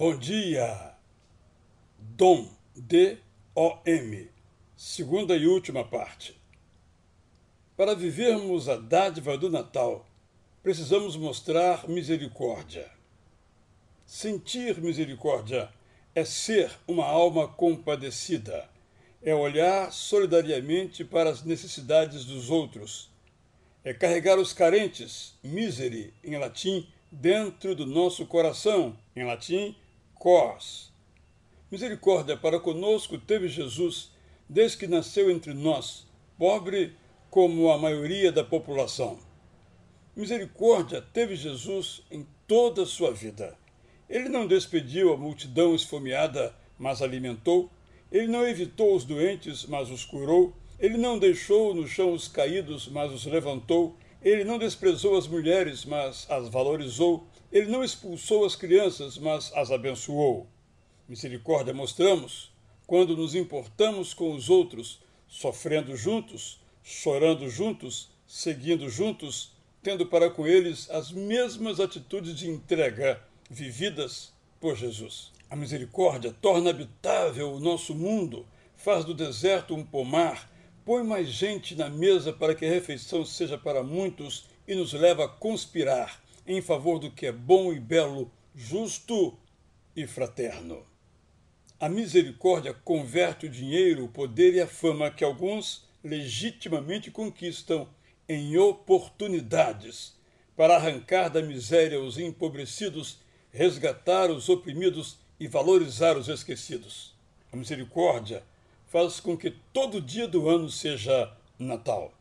Bom dia! Dom, D-O-M, segunda e última parte. Para vivermos a dádiva do Natal, precisamos mostrar misericórdia. Sentir misericórdia é ser uma alma compadecida, é olhar solidariamente para as necessidades dos outros, é carregar os carentes, miseri em latim, dentro do nosso coração, em latim, cos. Misericórdia para conosco teve Jesus desde que nasceu entre nós, pobre como a maioria da população. Misericórdia teve Jesus em toda a sua vida. Ele não despediu a multidão esfomeada, mas alimentou. Ele não evitou os doentes, mas os curou. Ele não deixou no chão os caídos, mas os levantou. Ele não desprezou as mulheres, mas as valorizou. Ele não expulsou as crianças, mas as abençoou. Misericórdia mostramos quando nos importamos com os outros, sofrendo juntos, chorando juntos, seguindo juntos, tendo para com eles as mesmas atitudes de entrega vividas por Jesus. A misericórdia torna habitável o nosso mundo, faz do deserto um pomar, põe mais gente na mesa para que a refeição seja para muitos e nos leva a conspirar em favor do que é bom e belo, justo e fraterno. A misericórdia converte o dinheiro, o poder e a fama que alguns legitimamente conquistam em oportunidades para arrancar da miséria os empobrecidos, resgatar os oprimidos e valorizar os esquecidos. A misericórdia faz com que todo dia do ano seja Natal.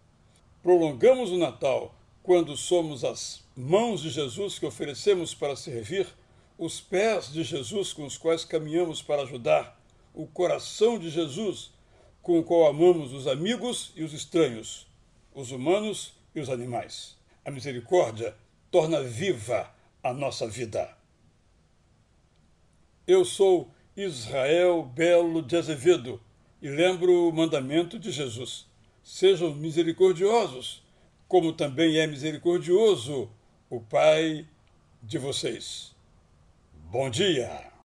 Prolongamos o Natal quando somos as mãos de Jesus que oferecemos para servir, os pés de Jesus com os quais caminhamos para ajudar, o coração de Jesus com o qual amamos os amigos e os estranhos, os humanos e os animais. A misericórdia torna viva a nossa vida. Eu sou Israel Belo de Azevedo e lembro o mandamento de Jesus: sejam misericordiosos, como também é misericordioso o Pai de vocês. Bom dia!